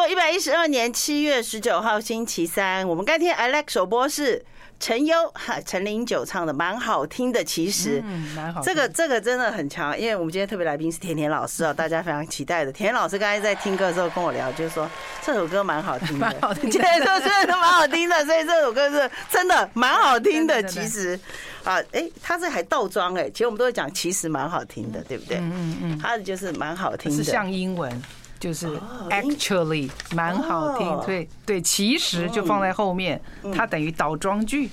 过一百一十二年七月十九号星期三，我们该听 Alex 首播是陈优哈陈零九唱的蛮好听的，其实蛮好。这个这个真的很强，因为我们今天特别来宾是甜甜老师哦，大家非常期待的。甜甜老师刚才在听歌的时候跟我聊，就是说这首歌蛮好听的，蛮好听的，现在说真的蛮好听的，所以这首歌是真的蛮好听的。其实啊，哎，他这还倒装哎，其实我们都会讲其实蛮好听的，对不对？嗯嗯嗯，他的就是蛮好听的，是像英文。就是 actually 蛮好听，对对，其实就放在后面，它等于倒装句。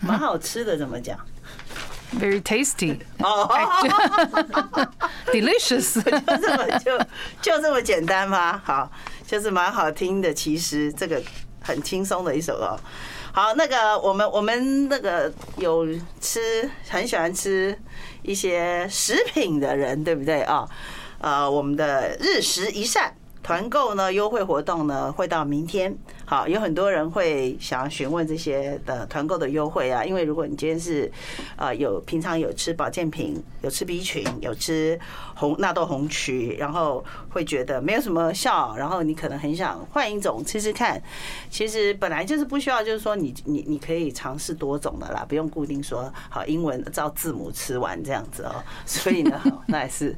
蛮好吃的怎么讲？Very tasty，哦，delicious，就这么就就这么简单吗？好，就是蛮好听的。其实这个很轻松的一首哦。好，那个我们我们那个有吃很喜欢吃一些食品的人，对不对啊？呃，我们的日食一善团购呢，优惠活动呢，会到明天。好，有很多人会想要询问这些的团购的优惠啊，因为如果你今天是呃有平常有吃保健品，有吃 B 群，有吃红纳豆红曲，然后会觉得没有什么效，然后你可能很想换一种吃吃看。其实本来就是不需要，就是说你你你可以尝试多种的啦，不用固定说好英文照字母吃完这样子哦。所以呢，那也是。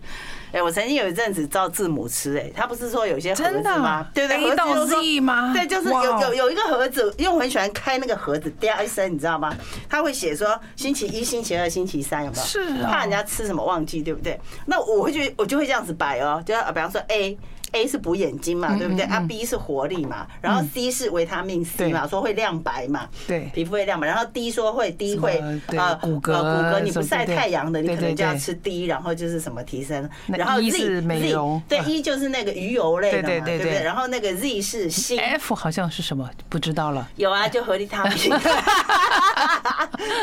哎，我曾经有一阵子照字母吃，哎，他不是说有些盒子吗？对对，A 到 Z 吗？对，就是。有有有一个盒子，因为我很喜欢开那个盒子，嗲一声，你知道吗？他会写说星期一、星期二、星期三，有没有？是怕人家吃什么忘记，对不对？那我就我就会这样子摆哦，就比方说 A。A 是补眼睛嘛，对不对？啊，B 是活力嘛，然后 C 是维他命 C 嘛，说会亮白嘛，对，皮肤会亮白。然后 D 说会 D 会啊骨骼骨骼，你不晒太阳的，你可能就要吃 D，然后就是什么提升。然后 Z 是美容，对，E 就是那个鱼油类的嘛，对不对？然后那个 Z 是锌，F 好像是什么不知道了。有啊，就合利他命。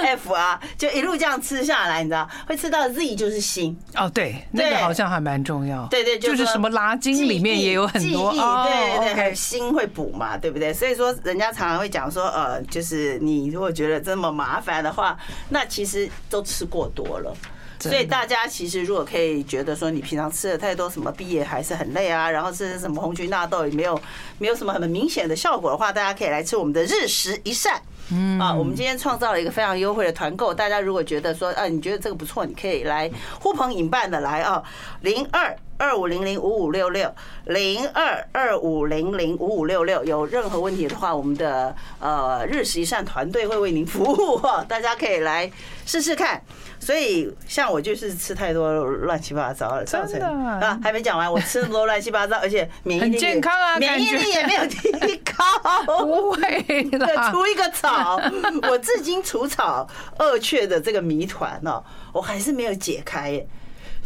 F 啊，就一路这样吃下来，你知道会吃到 Z 就是锌。哦，对，那个好像还蛮重要。对对，就是什么拉筋里面也有很多。记忆对对，还有锌会补嘛，对不对？所以说，人家常常会讲说，呃，就是你如果觉得这么麻烦的话，那其实都吃过多了。所以大家其实如果可以觉得说，你平常吃的太多，什么毕业还是很累啊，然后吃什么红曲纳豆也没有没有什么很明显的效果的话，大家可以来吃我们的日食一善。嗯啊，我们今天创造了一个非常优惠的团购，大家如果觉得说，啊，你觉得这个不错，你可以来呼朋引伴的来啊，零二二五零零五五六六，零二二五零零五五六六，有任何问题的话，我们的呃日食一善团队会为您服务哈，大家可以来试试看。所以，像我就是吃太多乱七八糟的，造成啊，还没讲完，我吃那么多乱七八糟，而且免疫力很健康啊，免疫力也没有提高，不会的，除一个草，我至今除草二雀的这个谜团哦，我还是没有解开耶。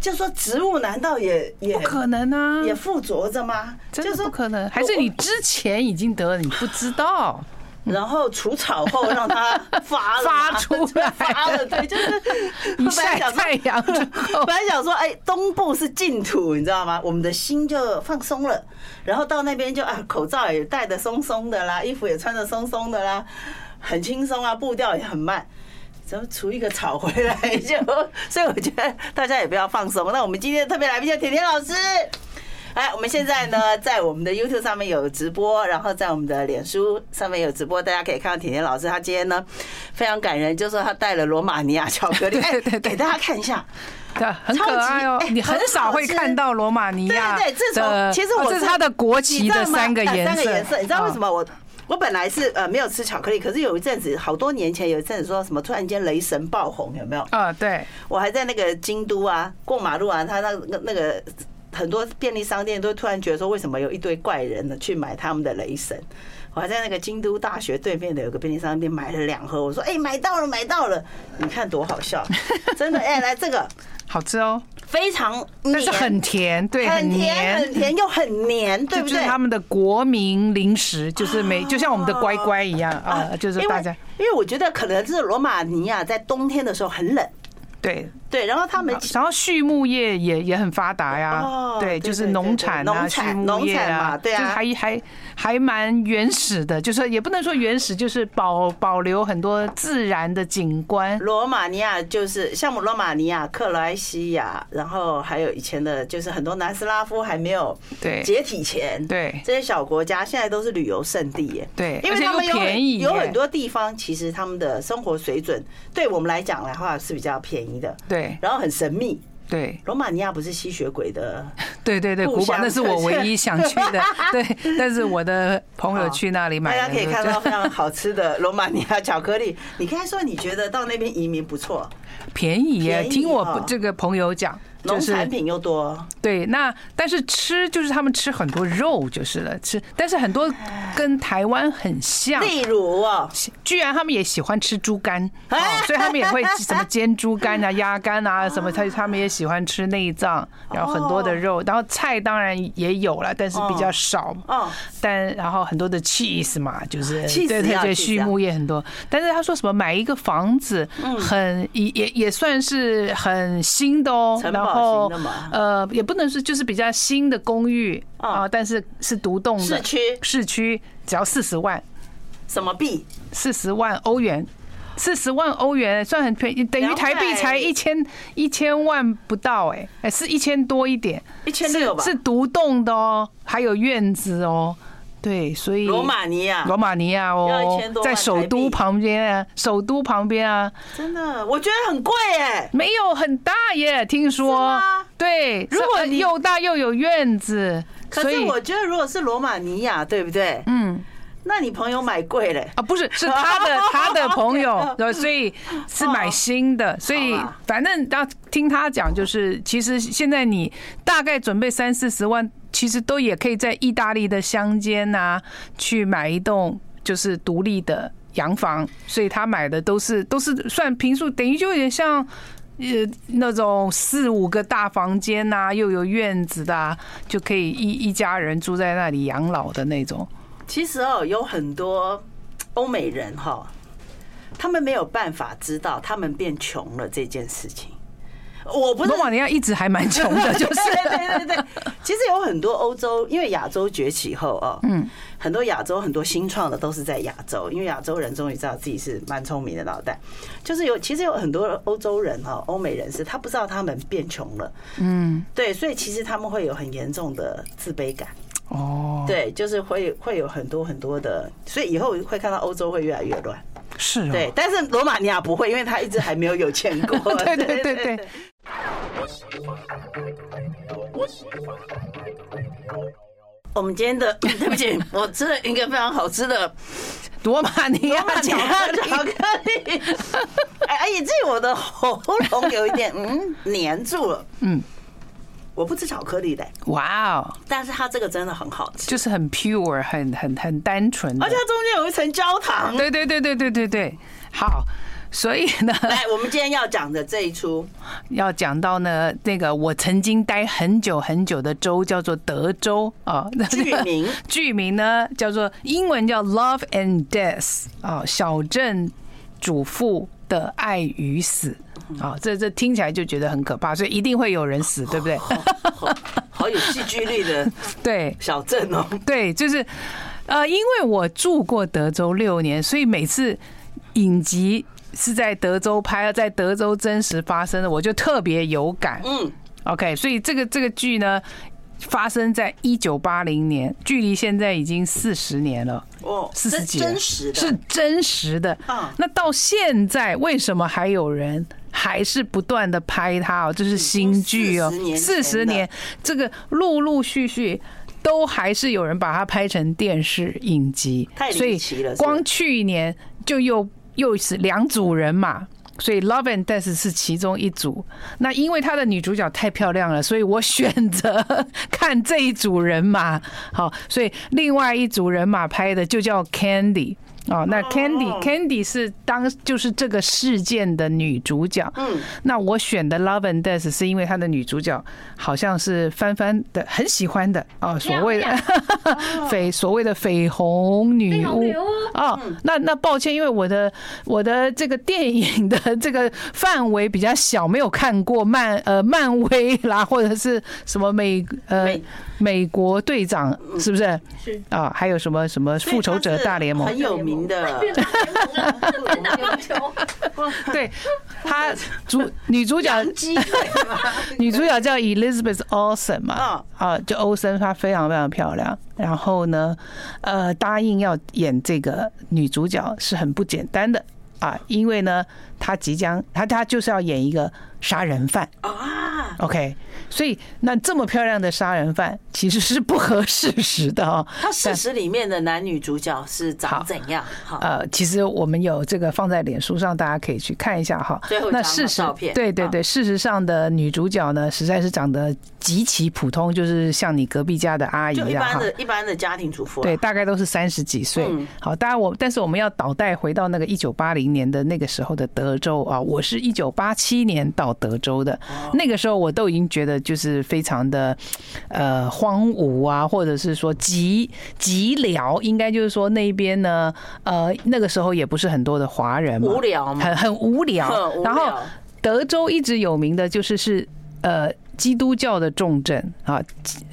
就说植物难道也也不可能啊？也附着着吗？真的不可能？还是你之前已经得了，你不知道？然后除草后让它 发了发出来 发了，对，就是 你晒太阳。本来想说，哎，东部是净土，你知道吗？我们的心就放松了，然后到那边就啊，口罩也戴的松松的啦，衣服也穿得松松的啦，很轻松啊，步调也很慢。怎么除一个草回来就？所以我觉得大家也不要放松。那我们今天特别来宾叫甜甜老师。哎，我们现在呢，在我们的 YouTube 上面有直播，然后在我们的脸书上面有直播，大家可以看到甜甜老师，他今天呢非常感人，就是说他带了罗马尼亚巧克力，哎，给大家看一下，对，很可爱哦。你很少会看到罗马尼亚，对对，这种其实我这是它的国旗的三个颜色，三个颜色，你知道为什么我我本来是呃没有吃巧克力，可是有一阵子好多年前有一阵子说什么突然间雷神爆红，有没有？啊，对，我还在那个京都啊过马路啊，他那那那个。很多便利商店都突然觉得说，为什么有一堆怪人呢？去买他们的雷神？我还在那个京都大学对面的有个便利商店买了两盒。我说：“哎，买到了，买到了！你看多好笑，真的！哎，来这个好吃哦，非常，但是很甜，对，很甜，很甜又很黏，对不对？就是他们的国民零食，就是每就像我们的乖乖一样啊，就是大家。因为我觉得可能是罗马尼亚在冬天的时候很冷。”对，对，然后他们然后畜牧业也也很发达呀，哦对，就是农产啊，畜牧业啊，对啊，就是还还还蛮原始的，就是也不能说原始，就是保保留很多自然的景观。罗马尼亚就是像罗马尼亚、克罗埃西亚，然后还有以前的，就是很多南斯拉夫还没有对解体前，对这些小国家，现在都是旅游胜地耶。对，因为他们有便宜，有很多地方其实他们的生活水准对我们来讲的话是比较便宜的。对，然后很神秘。对，罗马尼亚不是吸血鬼的，对对对，古堡那是我唯一想去的。对，但是我的朋友去那里买，大家可以看到非常好吃的罗马尼亚巧克力。你刚才说你觉得到那边移民不错，便宜耶？听我这个朋友讲。农产品又多，对，那但是吃就是他们吃很多肉就是了，吃，但是很多跟台湾很像，例如哦，居然他们也喜欢吃猪肝，所以他们也会 什么煎猪肝啊、鸭肝啊什么，他他们也喜欢吃内脏，然后很多的肉，然后菜当然也有了，但是比较少，哦但然后很多的 cheese 嘛，就是对对对，畜牧业很多，但是他说什么买一个房子很也也也算是很新的哦，然后。然后呃，也不能是就是比较新的公寓啊，但是是独栋的。市区，市区只要四十万，什么币？四十万欧元，四十万欧元算很便宜，等于台币才一千一千万不到哎，哎是一千多一点，一千六吧？是独栋的哦，还有院子哦。对，所以罗马尼亚，罗马尼亚哦，在首都旁边啊，首都旁边啊，真的，我觉得很贵哎，没有很大耶，听说，对，如果又大又有院子，可是我觉得如果是罗马尼亚，对不对？嗯。那你朋友买贵嘞？啊，不是，是他的 他的朋友，对，所以是买新的，所以反正要听他讲，就是其实现在你大概准备三四十万，其实都也可以在意大利的乡间呐去买一栋就是独立的洋房，所以他买的都是都是算平数，等于就有点像呃那种四五个大房间呐，又有院子的，就可以一一家人住在那里养老的那种。其实哦，有很多欧美人哈，他们没有办法知道他们变穷了这件事情。我不是，罗马尼亚一直还蛮穷的，就是对对对对。其实有很多欧洲，因为亚洲崛起后哦，嗯，很多亚洲很多新创的都是在亚洲，因为亚洲人终于知道自己是蛮聪明的脑袋。就是有，其实有很多欧洲人哈，欧美人士，他不知道他们变穷了，嗯，对，所以其实他们会有很严重的自卑感。哦，对，就是会会有很多很多的，所以以后会看到欧洲会越来越乱。是，对，但是罗马尼亚不会，因为他一直还没有有钱过。对对对对。我们今天的，对不起，我吃了一个非常好吃的罗马尼亚巧克力。哎，以至于我的喉咙有一点嗯黏住了。嗯。我不吃巧克力的，哇哦！但是它这个真的很好吃，就是很 pure，很很很单纯，而且它中间有一层焦糖。对对对对对对对，好，所以呢，来，我们今天要讲的这一出，要讲到呢，那个我曾经待很久很久的州叫做德州 啊，剧名剧名呢叫做英文叫 Love and Death 啊，小镇主妇的爱与死。啊，这这听起来就觉得很可怕，所以一定会有人死，对不对？好，好有戏剧力的，对，小镇哦，对，就是呃，因为我住过德州六年，所以每次影集是在德州拍，在德州真实发生的，我就特别有感。嗯，OK，所以这个这个剧呢。发生在一九八零年，距离现在已经四十年了。哦，四十几年，是真实的。啊，那到现在为什么还有人还是不断的拍它？哦，这是新剧哦，四十年，这个陆陆续续都还是有人把它拍成电视影集。太离奇了，光去年就又又是两组人马。所以《Love and Death》是其中一组。那因为她的女主角太漂亮了，所以我选择 看这一组人马。好，所以另外一组人马拍的就叫《Candy》哦，那 Candy Candy 是当就是这个事件的女主角。嗯，那我选的 Love and Death 是因为她的女主角好像是翻翻的很喜欢的哦，所谓的 绯所谓的绯红女巫哦。那那抱歉，因为我的我的这个电影的这个范围比较小，没有看过漫呃漫威啦，或者是什么美呃美国队长是不是？是。啊，还有什么什么复仇者大联盟？很有名。的，对，他主女主角，女主角叫 Elizabeth Olsen 嘛，啊，就欧森，她非常非常漂亮。然后呢，呃，答应要演这个女主角是很不简单的。啊，因为呢，她即将，她她就是要演一个杀人犯。啊，OK。所以，那这么漂亮的杀人犯其实是不合事实的哦。他事实里面的男女主角是长怎样？好，呃，其实我们有这个放在脸书上，大家可以去看一下哈。那事实，对对对，事实上的女主角呢，实在是长得极其普通，就是像你隔壁家的阿姨一样，一般的一般的家庭主妇。对，大概都是三十几岁。好，当然我，但是我们要倒带回到那个一九八零年的那个时候的德州啊，我是一九八七年到德州的，那个时候我都已经觉得。就是非常的呃荒芜啊，或者是说极极寥，应该就是说那边呢，呃那个时候也不是很多的华人嘛，无聊嘛，很很无聊。然后德州一直有名的就是是呃基督教的重镇啊，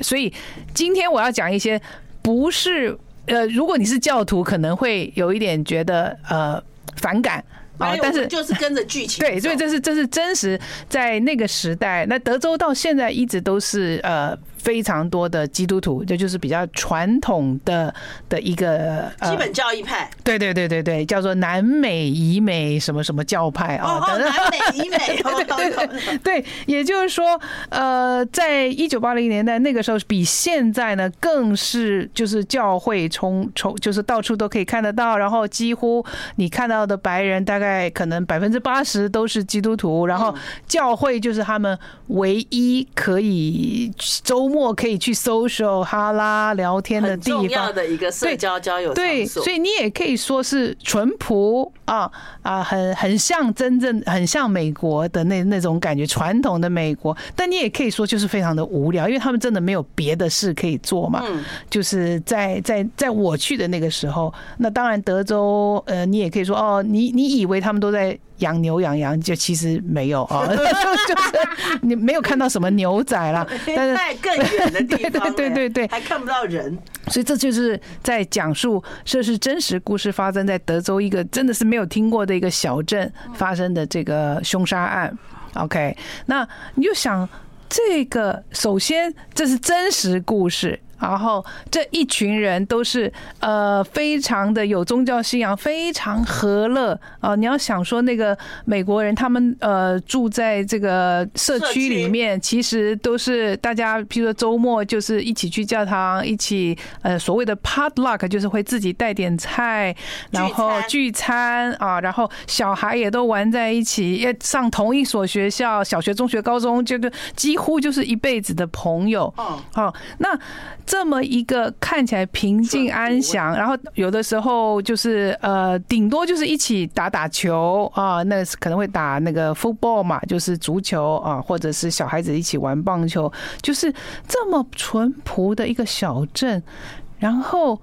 所以今天我要讲一些不是呃，如果你是教徒，可能会有一点觉得呃反感。啊，但是就是跟着剧情。对，所以这是这是真实在那个时代，那德州到现在一直都是呃。非常多的基督徒，这就是比较传统的的一个基本教义派。对对对对对，叫做南美以美什么什么教派啊。哦，南美以美。对对对对，也就是说，呃，在一九八零年代那个时候，比现在呢更是就是教会充充，就是到处都可以看得到，然后几乎你看到的白人大概可能百分之八十都是基督徒，然后教会就是他们唯一可以周。末可以去 social 哈拉聊天的地方，重要的一个社交交友对，所以你也可以说是淳朴啊啊，很很像真正很像美国的那那种感觉，传统的美国。但你也可以说就是非常的无聊，因为他们真的没有别的事可以做嘛。就是在在在我去的那个时候，那当然德州呃，你也可以说哦，你你以为他们都在。养牛养羊，就其实没有啊，就是你没有看到什么牛仔啦，但是在更远的地方，对对对对，还看不到人，所以这就是在讲述这是真实故事发生在德州一个真的是没有听过的一个小镇发生的这个凶杀案。OK，那你就想这个，首先这是真实故事。然后这一群人都是呃非常的有宗教信仰，非常和乐啊！你要想说那个美国人，他们呃住在这个社区里面，其实都是大家，譬如说周末就是一起去教堂，一起呃所谓的 potluck 就是会自己带点菜，然后聚餐啊，然后小孩也都玩在一起，也上同一所学校，小学、中学、高中，就是几乎就是一辈子的朋友。哦，好，那。这么一个看起来平静安详，然后有的时候就是呃，顶多就是一起打打球啊，那可能会打那个 football 嘛，就是足球啊，或者是小孩子一起玩棒球，就是这么淳朴的一个小镇，然后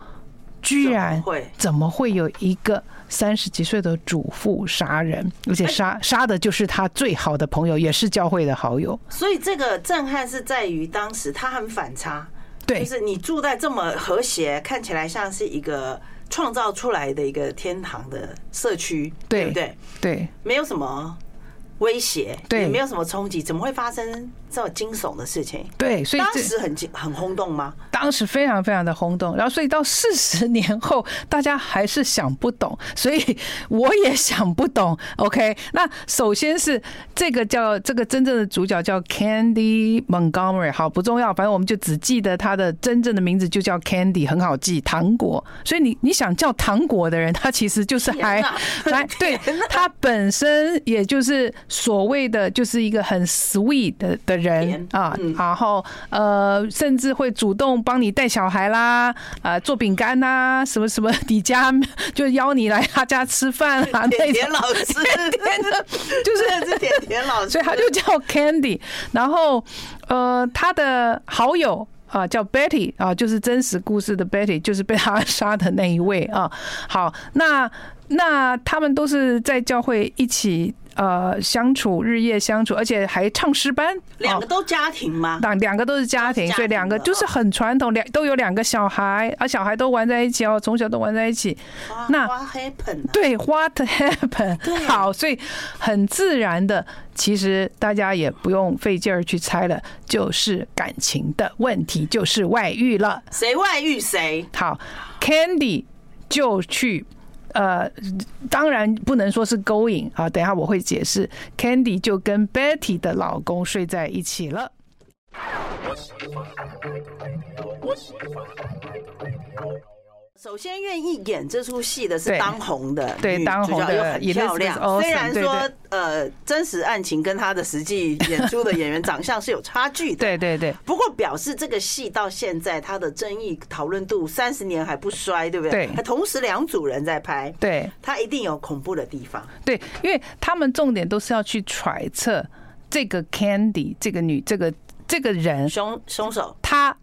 居然怎么会有一个三十几岁的主妇杀人，而且杀杀的就是他最好的朋友，也是教会的好友。所以这个震撼是在于当时他很反差。对，就是你住在这么和谐，看起来像是一个创造出来的一个天堂的社区，对不对？对，没有什么威胁，对，也没有什么冲击，怎么会发生？这么惊悚的事情，对，所以当时很惊很轰动吗？当时非常非常的轰动，然后所以到四十年后，大家还是想不懂，所以我也想不懂。OK，那首先是这个叫这个真正的主角叫 Candy Montgomery，好不重要，反正我们就只记得他的真正的名字就叫 Candy，很好记，糖果。所以你你想叫糖果的人，他其实就是还还 对他本身也就是所谓的就是一个很 sweet 的的人啊，然后呃，甚至会主动帮你带小孩啦，啊，做饼干呐，什么什么，你家就邀你来他家吃饭啊，甜甜老师，甜的，就是是甜甜老师，所以他就叫 Candy，然后呃，他的好友。啊，叫 Betty 啊，就是真实故事的 Betty，就是被他杀的那一位啊。好，那那他们都是在教会一起。呃，相处日夜相处，而且还唱诗班。两个都家庭吗？两两个都是家庭，所以两个就是很传统，两都有两个小孩，啊小孩都玩在一起哦，从小都玩在一起。那 What happened？对，What happened？好，所以很自然的，其实大家也不用费劲儿去猜了，就是感情的问题，就是外遇了。谁外遇谁？好，Candy 就去。呃，当然不能说是勾引啊，等一下我会解释。Candy 就跟 Betty 的老公睡在一起了。首先愿意演这出戏的是当红的，对，当红的又很漂亮。虽然说呃，真实案情跟他的实际演出的演员长相是有差距的，对对对。不过表示这个戏到现在他的争议讨论度三十年还不衰，对不对？对。同时两组人在拍，对，他一定有恐怖的地方。对，因为他们重点都是要去揣测这个 Candy 这个女这个这个人凶凶手他。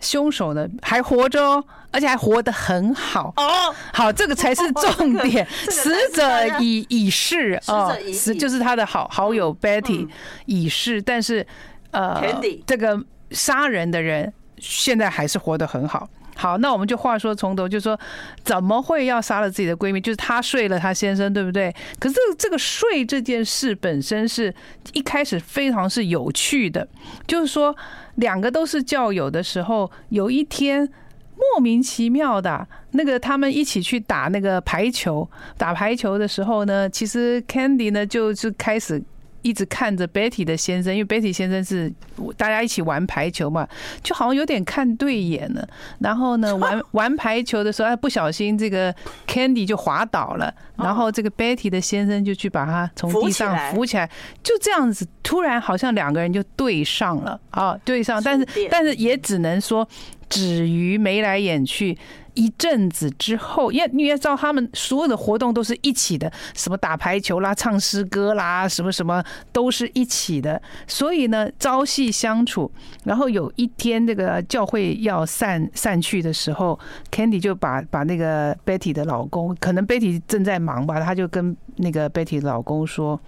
凶手呢还活着哦，而且还活得很好哦。好，这个才是重点。死者已已逝哦，死就是他的好好友 Betty 已逝，但是呃，这个杀人的人现在还是活得很好。好，那我们就话说从头，就说怎么会要杀了自己的闺蜜？就是她睡了她先生，对不对？可是这个睡这件事本身是一开始非常是有趣的，就是说两个都是教友的时候，有一天莫名其妙的，那个他们一起去打那个排球，打排球的时候呢，其实 Candy 呢就是开始。一直看着 Betty 的先生，因为 Betty 先生是大家一起玩排球嘛，就好像有点看对眼了。然后呢，玩玩排球的时候，哎，不小心这个 Candy 就滑倒了，然后这个 Betty 的先生就去把他从地上扶起来，就这样子，突然好像两个人就对上了啊，对上，但是但是也只能说止于眉来眼去。一阵子之后，因为你也知道，他们所有的活动都是一起的，什么打排球啦、唱诗歌啦，什么什么都是一起的。所以呢，朝夕相处。然后有一天，这个教会要散散去的时候，Candy 就把把那个 Betty 的老公，可能 Betty 正在忙吧，他就跟那个 Betty 老公说。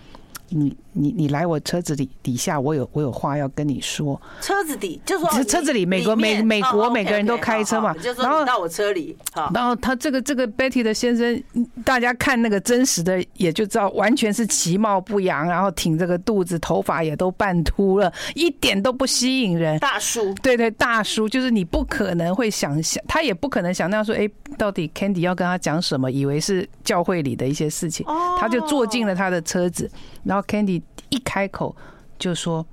你你你来我车子里底下，我有我有话要跟你说。车子底就说车车子里，美国美美国每个人都开车嘛，然后到我车里，然后他这个这个 Betty 的先生，大家看那个真实的也就知道，完全是其貌不扬，然后挺这个肚子，头发也都半秃了，一点都不吸引人。大叔，对对，大叔就是你不可能会想象，他也不可能想那样说，哎，到底 Candy 要跟他讲什么？以为是教会里的一些事情，他就坐进了他的车子，然后。Candy 一开口就说：“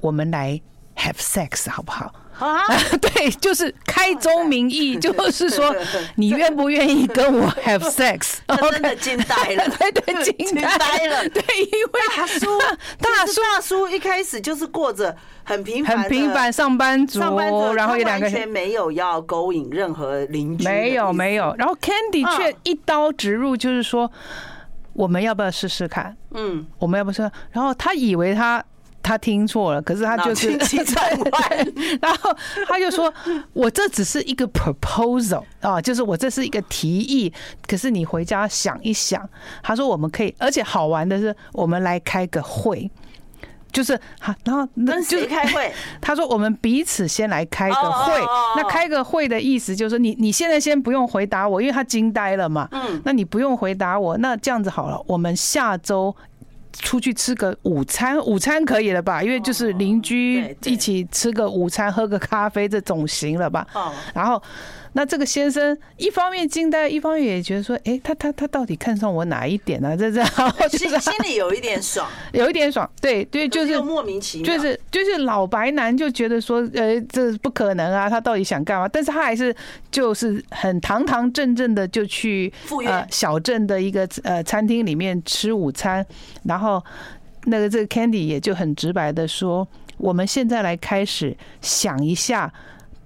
我们来 have sex 好不好？”啊，对，就是开宗明义，就是说你愿不愿意跟我 have sex？真的惊呆了，对对，惊呆了，对，因为大叔，大叔，大叔一开始就是过着很平凡、很平凡上班族，然后有两个完全没有要勾引任何邻居，没有没有，然后 Candy 却一刀直入，就是说。我们要不要试试看？嗯，我们要不要试？然后他以为他他听错了，可是他就是，然后他就说：“我这只是一个 proposal 啊，就是我这是一个提议。可是你回家想一想。”他说：“我们可以，而且好玩的是，我们来开个会。”就是好，然后那就是开会？他说：“我们彼此先来开个会。那开个会的意思就是，你你现在先不用回答我，因为他惊呆了嘛。嗯，那你不用回答我。那这样子好了，我们下周出去吃个午餐，午餐可以了吧？因为就是邻居一起吃个午餐，喝个咖啡，这总行了吧？哦，然后。那这个先生一方面惊呆，一方面也觉得说，哎，他他他到底看上我哪一点呢？这这，心心里有一点爽，有一点爽，对对，就是莫名其妙，就是就是老白男就觉得说，呃，这不可能啊，他到底想干嘛？但是他还是就是很堂堂正正的就去呃小镇的一个呃餐厅里面吃午餐，然后那个这个 Candy 也就很直白的说，我们现在来开始想一下。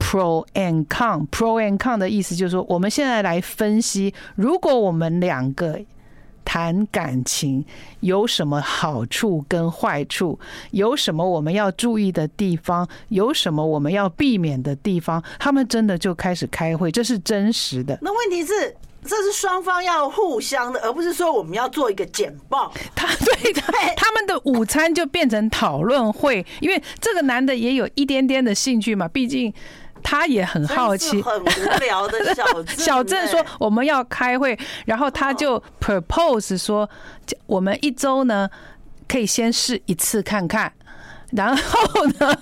Pro and con，Pro and con 的意思就是说，我们现在来分析，如果我们两个谈感情，有什么好处跟坏处，有什么我们要注意的地方，有什么我们要避免的地方，他们真的就开始开会，这是真实的。那问题是，这是双方要互相的，而不是说我们要做一个简报。他对的，他们的午餐就变成讨论会，因为这个男的也有一点点的兴趣嘛，毕竟。他也很好奇，很无聊的小镇。小镇说我们要开会，然后他就 propose 说，我们一周呢可以先试一次看看。然后呢，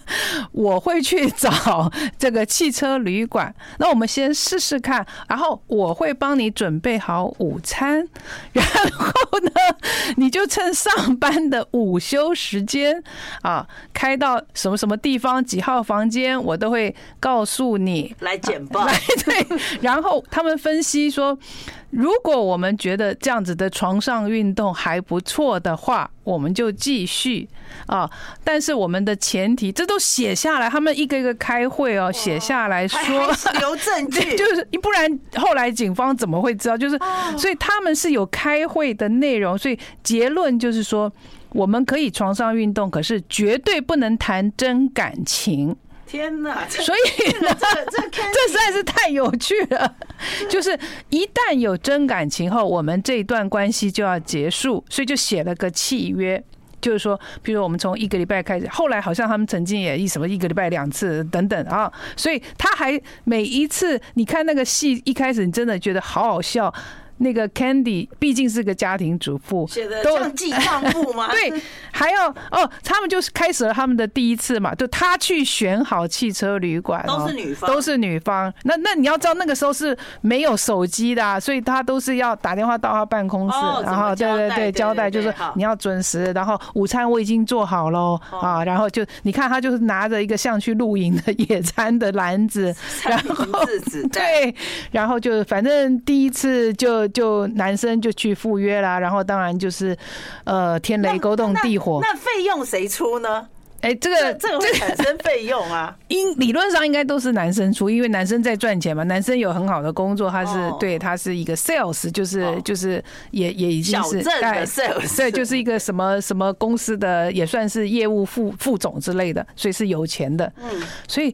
我会去找这个汽车旅馆。那我们先试试看。然后我会帮你准备好午餐。然后呢，你就趁上班的午休时间啊，开到什么什么地方几号房间，我都会告诉你。来简报。来，对。然后他们分析说。如果我们觉得这样子的床上运动还不错的话，我们就继续啊。但是我们的前提，这都写下来，他们一个一个开会哦，写下来说留证据，就是不然后来警方怎么会知道？就是所以他们是有开会的内容，所以结论就是说，我们可以床上运动，可是绝对不能谈真感情。天哪！所以呢，这这这实在是太有趣了。就是一旦有真感情后，我们这一段关系就要结束，所以就写了个契约，就是说，比如我们从一个礼拜开始，后来好像他们曾经也一什么一个礼拜两次等等啊，所以他还每一次，你看那个戏一开始，你真的觉得好好笑。那个 Candy 毕竟是个家庭主妇，写的像记账簿吗？对，还要哦，他们就是开始了他们的第一次嘛，就他去选好汽车旅馆，都是女方，都是女方。那那你要知道，那个时候是没有手机的啊，所以他都是要打电话到他办公室，然后对对对交代，就是你要准时，然后午餐我已经做好了啊，然后就你看他就是拿着一个像去露营的野餐的篮子，然后对，然后就反正第一次就。就男生就去赴约啦，然后当然就是，呃，天雷勾动地火。那费用谁出呢？哎，这个这个会产生费用啊？应理论上应该都是男生出，因为男生在赚钱嘛。男生有很好的工作，他是对，他是一个 sales，就是就是也也已经是小镇的 sales，对，就是一个什么什么公司的，也算是业务副副总之类的，所以是有钱的。嗯，所以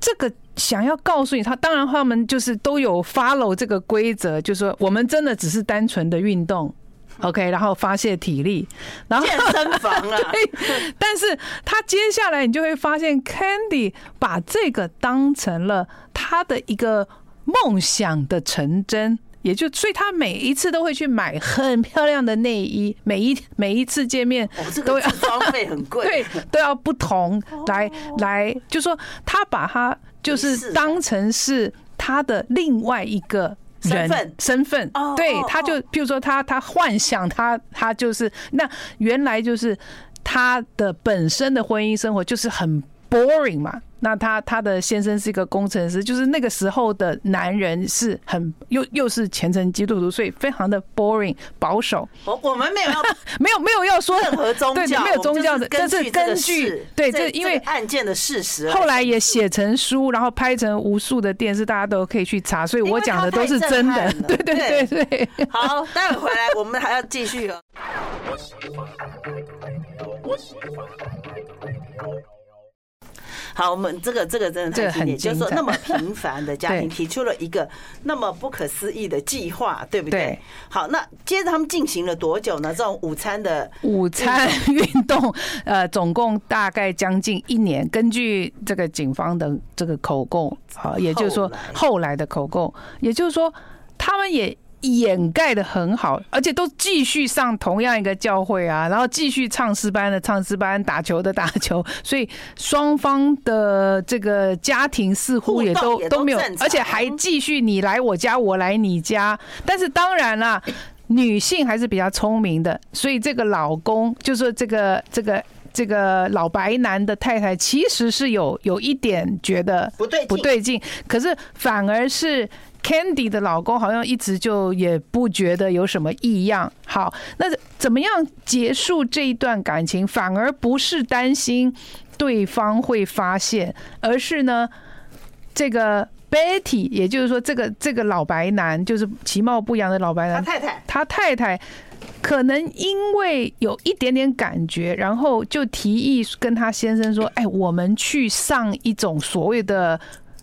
这个。想要告诉你，他当然他们就是都有 follow 这个规则，就是说我们真的只是单纯的运动，OK，然后发泄体力，然后健身房啊。对，但是他接下来你就会发现，Candy 把这个当成了他的一个梦想的成真，也就所以他每一次都会去买很漂亮的内衣，每一每一次见面都要装备很贵，对，都要不同来来，就说他把他。就是当成是他的另外一个人身份，对，他就譬如说他他幻想他他就是那原来就是他的本身的婚姻生活就是很 boring 嘛。那他他的先生是一个工程师，就是那个时候的男人是很又又是虔诚基督徒，所以非常的 boring 保守。我我们没有要 没有没有要说任何宗教，对，没有宗教的，这是根据对这因为案件的事实，后来也写成书，然后拍成无数的电视，大家都可以去查，所以我讲的都是真的。对对对对。好，待会回来我们还要继续。好，我们这个这个真的太经典，就是说那么平凡的家庭 提出了一个那么不可思议的计划，对不对？好，那接着他们进行了多久呢？这种午餐的午餐运动，呃，总共大概将近一年。根据这个警方的这个口供啊，也就是说后来的口供，也就是说他们也掩盖的很好，而且都继续上同样一个教会啊，然后继续唱诗班的唱诗班，打球的打球，所以双方的这个家庭似乎也都都没有，而且还继续你来我家，我来你家。但是当然啦，女性还是比较聪明的，所以这个老公就是这个这个这个老白男的太太，其实是有有一点觉得不对不对劲，可是反而是。Candy 的老公好像一直就也不觉得有什么异样。好，那怎么样结束这一段感情？反而不是担心对方会发现，而是呢，这个 Betty，也就是说，这个这个老白男，就是其貌不扬的老白男，他太太，他太太可能因为有一点点感觉，然后就提议跟他先生说：“哎，我们去上一种所谓的。”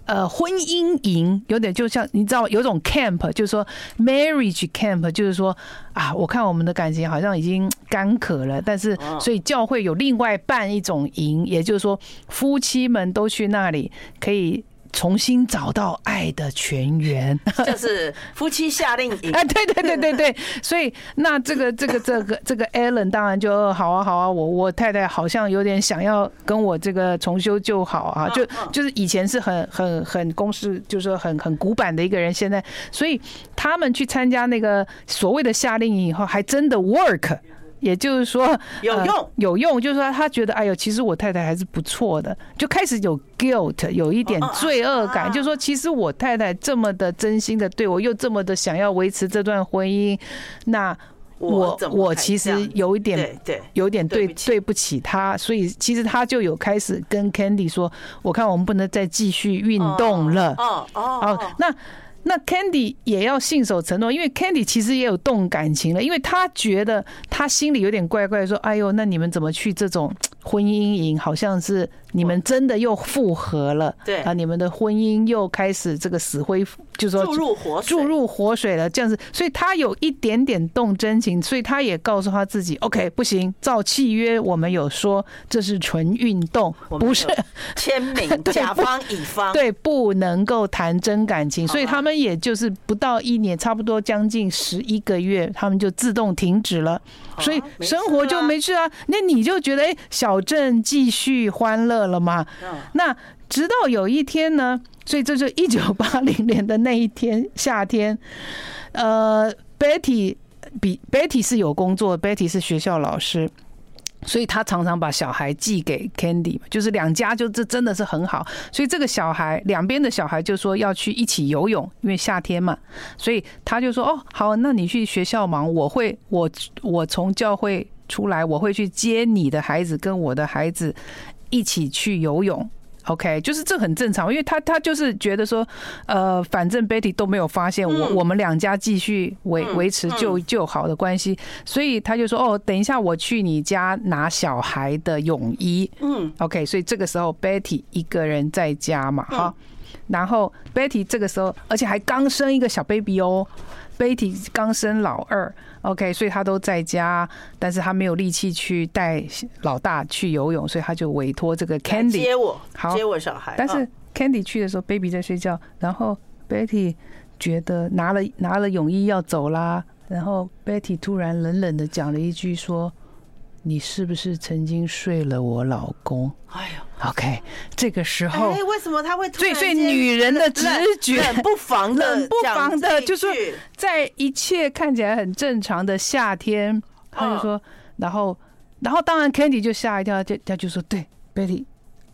呃，婚姻营有点就像你知道，有种 camp，就是说 marriage camp，就是说啊，我看我们的感情好像已经干渴了，但是所以教会有另外办一种营，也就是说夫妻们都去那里可以。重新找到爱的泉源，就是夫妻夏令营。哎，对对对对对，所以那这个这个这个这个 Allen 当然就好啊好啊，我我太太好像有点想要跟我这个重修旧好啊，就就是以前是很很很公式，就是说很很古板的一个人，现在所以他们去参加那个所谓的夏令营以后，还真的 work。也就是说有用。有用，就是说他觉得哎呦，其实我太太还是不错的，就开始有 guilt，有一点罪恶感，就是说其实我太太这么的真心的对我，又这么的想要维持这段婚姻，那我我其实有一点对，有点对对不起。他，所以其实他就有开始跟 Candy 说，我看我们不能再继续运动了，哦。哦，那。那 Candy 也要信守承诺，因为 Candy 其实也有动感情了，因为他觉得他心里有点怪怪，说：“哎呦，那你们怎么去这种婚姻营？好像是。”你们真的又复合了，对。啊，你们的婚姻又开始这个死灰，就是说注入活注入活水了，这样子，所以他有一点点动真情，所以他也告诉他自己，OK，不行，照契约我们有说这是纯运动，不是 签名，甲方乙方。对，不能够谈真感情，所以他们也就是不到一年，差不多将近十一个月，他们就自动停止了，所以生活就没事啊。那你就觉得，哎，小镇继续欢乐了吗？那直到有一天呢，所以这是一九八零年的那一天夏天，呃，Betty 比 Betty 是有工作，Betty 是学校老师，所以他常常把小孩寄给 Candy，就是两家就这真的是很好，所以这个小孩两边的小孩就说要去一起游泳，因为夏天嘛，所以他就说哦好，那你去学校忙，我会我我从教会出来，我会去接你的孩子跟我的孩子。一起去游泳，OK，就是这很正常，因为他他就是觉得说，呃，反正 Betty 都没有发现我我们两家继续维维持就就好的关系，所以他就说，哦，等一下我去你家拿小孩的泳衣，嗯，OK，所以这个时候 Betty 一个人在家嘛，哈，然后 Betty 这个时候而且还刚生一个小 baby 哦，Betty 刚生老二。OK，所以他都在家，但是他没有力气去带老大去游泳，所以他就委托这个 Candy 接我，好接我小孩。但是 Candy 去的时候，Baby 在睡觉，然后 Betty 觉得拿了拿了泳衣要走啦，然后 Betty 突然冷冷的讲了一句说。你是不是曾经睡了我老公？哎呦，OK，这个时候，哎，为什么他会？突然，所以女人的直觉，冷不防的，冷不防的，就是在一切看起来很正常的夏天，他就说，然后，然后，当然，Candy 就吓一跳，就他就说，对，Betty，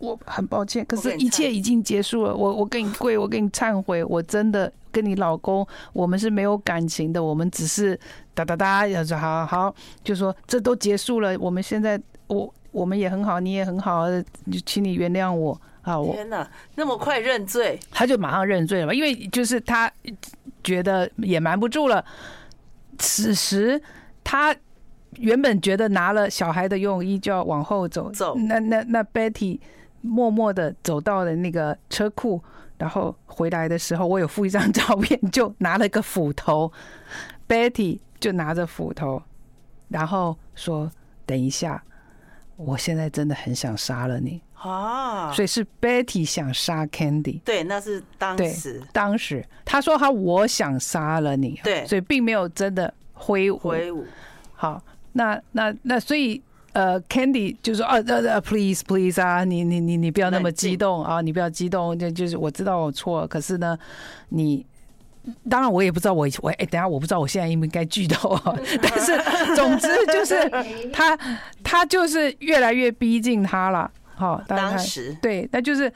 我很抱歉，可是一切已经结束了，我我跟你跪，我跟你忏悔，我真的。跟你老公，我们是没有感情的，我们只是哒哒哒，要说好好，就说这都结束了，我们现在我我们也很好，你也很好，就请你原谅我啊！我天哪，那么快认罪？他就马上认罪了嘛，因为就是他觉得也瞒不住了。此时他原本觉得拿了小孩的游泳衣就要往后走，走，那那那 Betty 默默的走到了那个车库。然后回来的时候，我有附一张照片，就拿了个斧头，Betty 就拿着斧头，然后说：“等一下，我现在真的很想杀了你。”啊，所以是 Betty 想杀 Candy。对，那是当时，当时他说他我想杀了你，对，所以并没有真的挥舞。挥舞。好，那那那所以呃，Candy 就说啊呃呃，please please 啊，你你你你不要那么激动啊，你不要激动，就就是我知道我错了，可是呢，你。当然，我也不知道我我哎，等下我不知道我现在应不应该剧透啊。但是总之就是 他他就是越来越逼近他了。好，当时对，那就是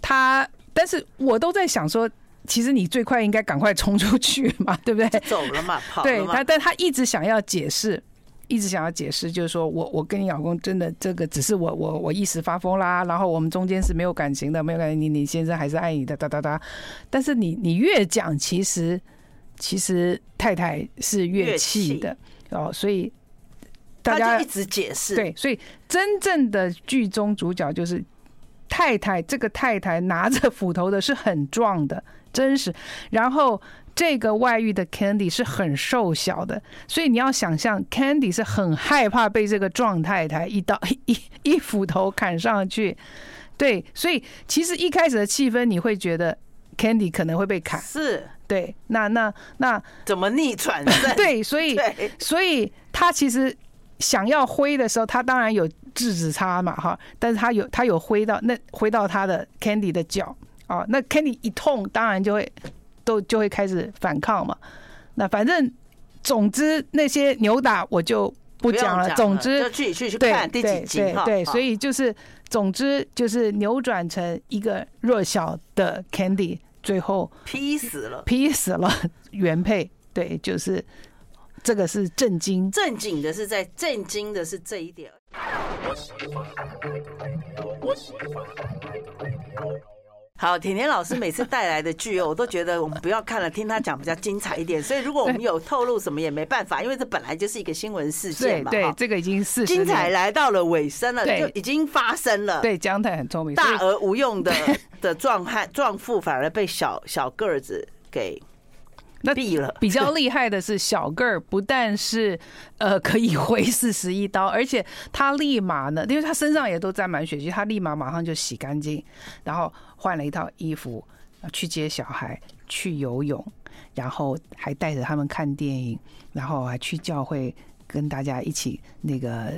他。但是我都在想说，其实你最快应该赶快冲出去嘛，对不对？走了嘛，跑。对他，但他一直想要解释。一直想要解释，就是说我我跟你老公真的这个只是我我我一时发疯啦，然后我们中间是没有感情的，没有感情，你你先生还是爱你的，哒哒哒。但是你你越讲，其实其实太太是越气的哦，所以大家一直解释。对，所以真正的剧中主角就是太太，这个太太拿着斧头的是很壮的，真实，然后。这个外遇的 Candy 是很瘦小的，所以你要想象 Candy 是很害怕被这个壮太太一刀 一一斧头砍上去。对，所以其实一开始的气氛你会觉得 Candy 可能会被砍，是对。那那那怎么逆转？对，所以所以他其实想要挥的时候，他当然有制止他嘛，哈，但是他有他有挥到那挥到他的 Candy 的脚哦，那 Candy 一痛，当然就会。都就会开始反抗嘛，那反正总之那些扭打我就不讲了。总之就去去去看第几集对，对，所以就是总之就是扭转成一个弱小的 Candy，最后劈死了，劈死了原配。对，就是这个是震惊，正经的是在震惊的是这一点。好，甜甜老师每次 带来的剧哦，我都觉得我们不要看了，听他讲比较精彩一点。所以如果我们有透露什么也没办法，因为这本来就是一个新闻事件嘛。对，对，这个已经是精彩来到了尾声了，就已经发生了。对，姜太很聪明，大而无用的的壮汉壮妇反而被小小个子给。那毙了。比较厉害的是小个儿，不但是呃可以挥四十一刀，而且他立马呢，因为他身上也都沾满血迹，他立马马上就洗干净，然后换了一套衣服去接小孩去游泳，然后还带着他们看电影，然后还去教会。跟大家一起那个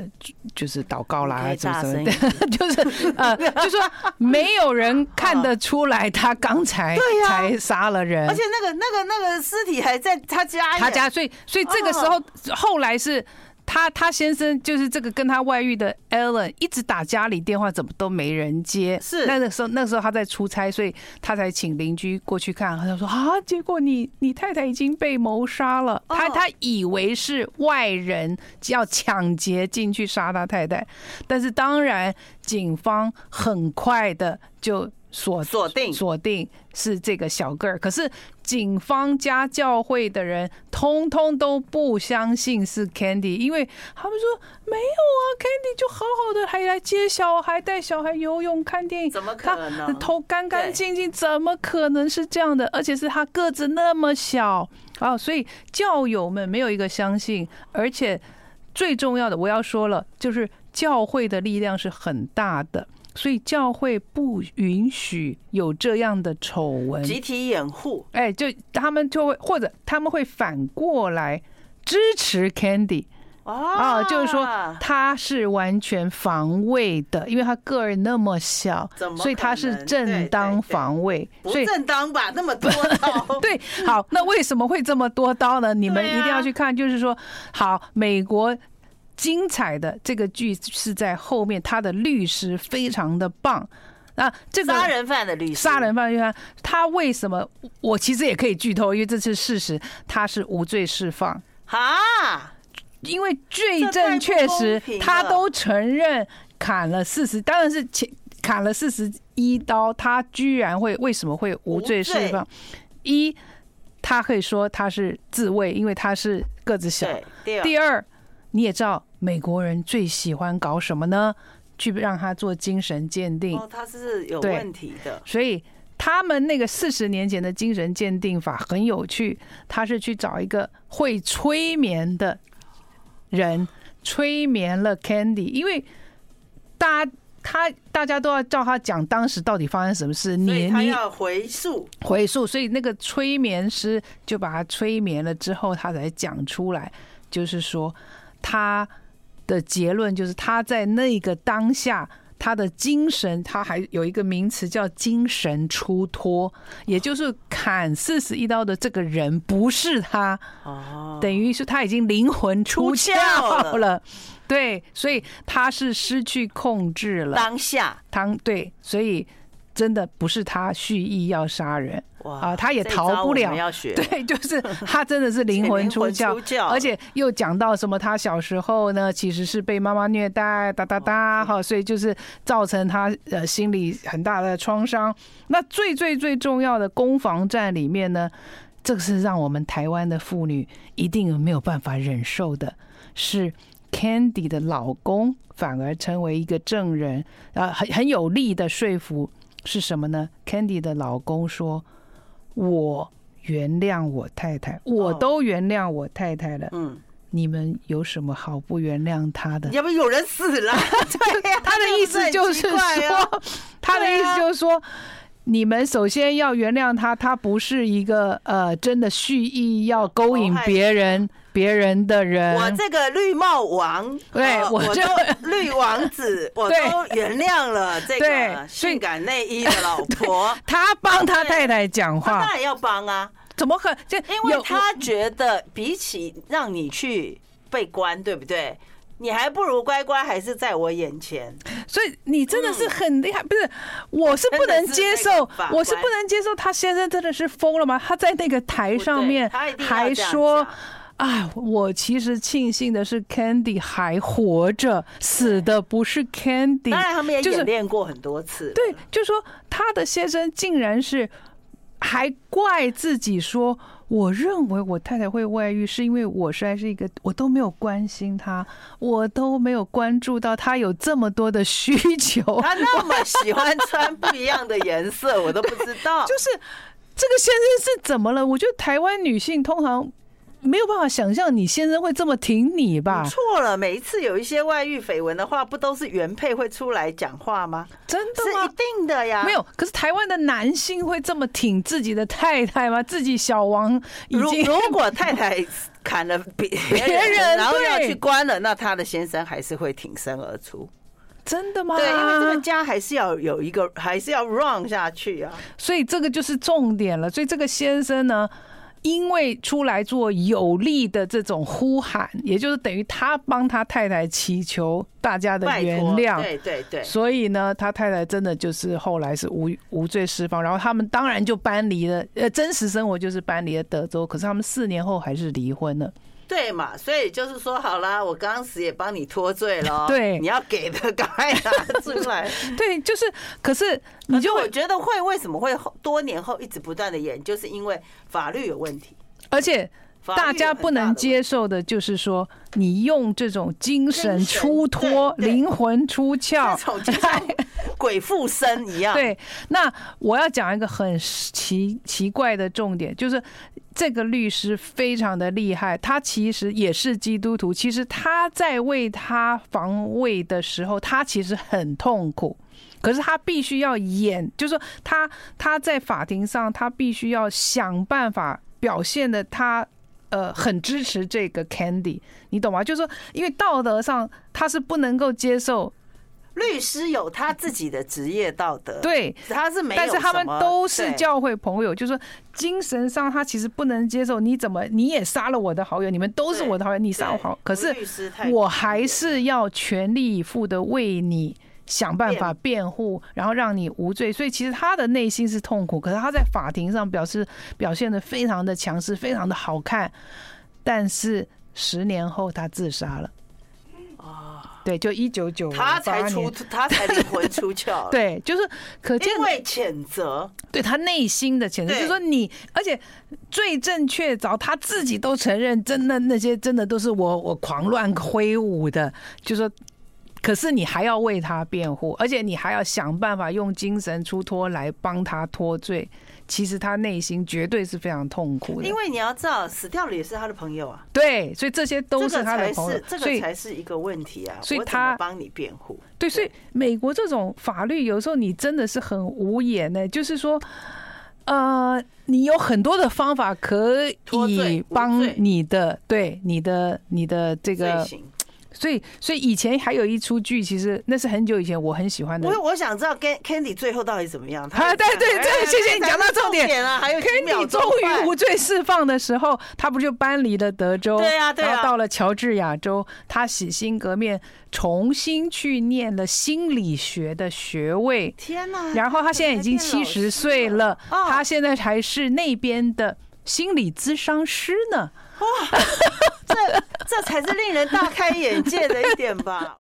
就是祷告啦，什么什么的，就是呃，就说没有人看得出来他刚才 才杀了人，而且那个那个那个尸体还在他家，他家，所以所以这个时候后来是。他他先生就是这个跟他外遇的 Ellen，一直打家里电话，怎么都没人接。是那个时候，那个时候他在出差，所以他才请邻居过去看。他说啊，结果你你太太已经被谋杀了。他他以为是外人要抢劫进去杀他太太，但是当然警方很快的就。锁锁定锁定是这个小个儿，可是警方加教会的人通通都不相信是 Candy，因为他们说没有啊，Candy 就好好的还来接小孩、带小孩游泳、看电影，怎么可能？头干干净净，怎么可能是这样的？而且是他个子那么小啊，所以教友们没有一个相信，而且最重要的我要说了，就是教会的力量是很大的。所以教会不允许有这样的丑闻，集体掩护。哎，就他们就会或者他们会反过来支持 Candy 啊，就是说他是完全防卫的，因为他个儿那么小，所以他是正当防卫。不正当吧？那么多刀。对，好，那为什么会这么多刀呢？你们一定要去看，就是说，好，美国。精彩的这个剧是在后面，他的律师非常的棒。那这个杀人犯的律师，杀人犯律师，他为什么？我其实也可以剧透，因为这是事实，他是无罪释放啊。因为罪证确实，他都承认砍了四十，当然是前砍了四十一刀，他居然会为什么会无罪释放？一，他可以说他是自卫，因为他是个子小。第二。你也知道美国人最喜欢搞什么呢？去让他做精神鉴定。哦，他是有问题的。所以他们那个四十年前的精神鉴定法很有趣，他是去找一个会催眠的人，催眠了 Candy。因为大家他大家都要叫他讲当时到底发生什么事，你他要回溯回溯，所以那个催眠师就把他催眠了之后，他才讲出来，就是说他的结论就是他在那个当下。他的精神，他还有一个名词叫精神出脱，也就是砍四十一刀的这个人不是他，哦，等于是他已经灵魂出窍了，对，所以他是失去控制了。当下，当对，所以真的不是他蓄意要杀人。啊，他也逃不了。对，就是他真的是 灵魂出窍，而且又讲到什么，他小时候呢其实是被妈妈虐待，哒哒哒，哈，所以就是造成他呃心理很大的创伤。那最最最重要的攻防战里面呢，这个是让我们台湾的妇女一定没有办法忍受的，是 Candy 的老公反而成为一个证人，啊，很很有力的说服是什么呢？Candy 的老公说。我原谅我太太，我都原谅我太太了。嗯，你们有什么好不原谅他的？要不有人死了？对呀，他的意思就是说，他的意思就是说，你们首先要原谅他，他不是一个呃真的蓄意要勾引别人。别人的人，我这个绿帽王，对，我就 绿王子，我都原谅了这个性感内衣的老婆。他帮他太太讲话，当然要帮啊，怎么可？就因为他觉得，比起让你去被关，对不对？你还不如乖乖还是在我眼前。所以你真的是很厉害，不是？我是不能接受，我是不能接受他先生真的是疯了吗？他在那个台上面还说。哎，我其实庆幸的是，Candy 还活着，死的不是 Candy。当然，他们也演练过很多次。对，就说他的先生竟然是还怪自己说，我认为我太太会外遇，是因为我实在是一个，我都没有关心她，我都没有关注到她有这么多的需求。她那么喜欢穿不一样的颜色，我都不知道。就是这个先生是怎么了？我觉得台湾女性通常。没有办法想象你先生会这么挺你吧？错了，每一次有一些外遇绯闻的话，不都是原配会出来讲话吗？真的吗？是一定的呀。没有，可是台湾的男性会这么挺自己的太太吗？自己小王已经如 果太太砍了别别人，然后要去关了，那他的先生还是会挺身而出。真的吗？对，因为这个家还是要有一个，还是要 run 下去啊。所以这个就是重点了。所以这个先生呢？因为出来做有力的这种呼喊，也就是等于他帮他太太祈求大家的原谅，对对对，所以呢，他太太真的就是后来是无无罪释放，然后他们当然就搬离了，呃，真实生活就是搬离了德州，可是他们四年后还是离婚了。对嘛，所以就是说好啦，我刚时也帮你脱罪了。对，你要给的赶快拿出来。对，就是，可是你就我觉得会为什么会多年后一直不断的演，就是因为法律有问题，而且大家不能接受的就是说，你用这种精神出脱、灵魂出窍、鬼附身一样。对，那我要讲一个很奇奇怪的重点，就是。这个律师非常的厉害，他其实也是基督徒。其实他在为他防卫的时候，他其实很痛苦。可是他必须要演，就是说他他在法庭上，他必须要想办法表现的他呃很支持这个 Candy，你懂吗？就是说，因为道德上他是不能够接受。律师有他自己的职业道德，对，他是没有，但是他们都是教会朋友，就是说精神上他其实不能接受，你怎么你也杀了我的好友，你们都是我的好友，你杀我好，可是我还是要全力以赴的为你想办法辩护，然后让你无罪。所以其实他的内心是痛苦，可是他在法庭上表示表现的非常的强势，非常的好看，但是十年后他自杀了。对，就一九九八，他才出，他才灵魂出窍。对，就是可见，因为谴责，对他内心的谴责，就是说你，而且最正确凿，他自己都承认，真的那些真的都是我我狂乱挥舞的，就是说，可是你还要为他辩护，而且你还要想办法用精神出脱来帮他脱罪。其实他内心绝对是非常痛苦的。因为你要知道，死掉了也是他的朋友啊。对，所以这些都是他的朋友，这个才是一个问题啊。所以他帮你辩护。对，所以美国这种法律有时候你真的是很无言呢，就是说。呃，你有很多的方法可以帮你的，对你的你的这个。所以，所以以前还有一出剧，其实那是很久以前我很喜欢的。我我想知道 Candy 最后到底怎么样？啊，对对对，谢谢你讲到重点啊。还有 Candy 终于无罪释放的时候，他不就搬离了德州？对啊，对啊。然后到了乔治亚州，他洗心革面，重新去念了心理学的学位。天哪！然后他现在已经七十岁了，他现在还是那边的心理咨商师呢。哇，这这才是令人大开眼界的一点吧。